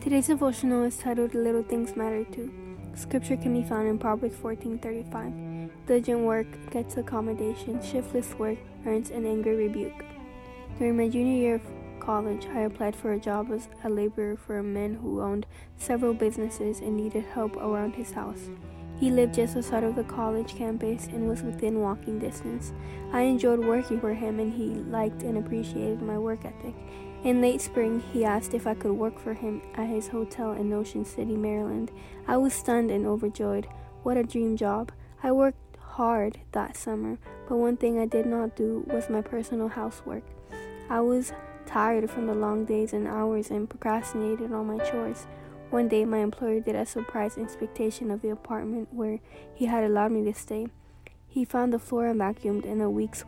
Today's devotional is titled Little Things Matter Too. Scripture can be found in Proverbs 14:35. Diligent work gets accommodation, shiftless work earns an angry rebuke. During my junior year of college, I applied for a job as a laborer for a man who owned several businesses and needed help around his house. He lived just outside of the college campus and was within walking distance. I enjoyed working for him and he liked and appreciated my work ethic. In late spring, he asked if I could work for him at his hotel in Ocean City, Maryland. I was stunned and overjoyed. What a dream job. I worked hard that summer, but one thing I did not do was my personal housework. I was tired from the long days and hours and procrastinated on my chores. One day, my employer did a surprise inspection of the apartment where he had allowed me to stay. He found the floor vacuumed and a week's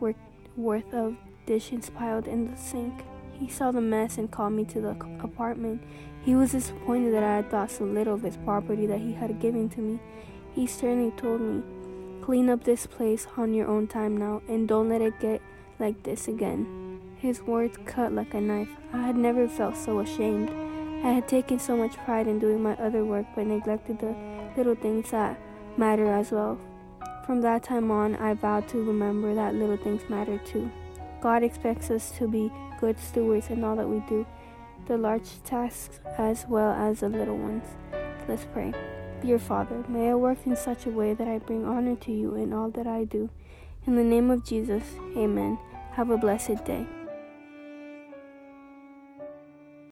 worth of dishes piled in the sink. He saw the mess and called me to the apartment. He was disappointed that I had thought so little of his property that he had given to me. He sternly told me, Clean up this place on your own time now, and don't let it get like this again. His words cut like a knife. I had never felt so ashamed. I had taken so much pride in doing my other work but neglected the little things that matter as well. From that time on, I vowed to remember that little things matter too. God expects us to be good stewards in all that we do, the large tasks as well as the little ones. Let's pray. Dear Father, may I work in such a way that I bring honor to you in all that I do. In the name of Jesus, amen. Have a blessed day.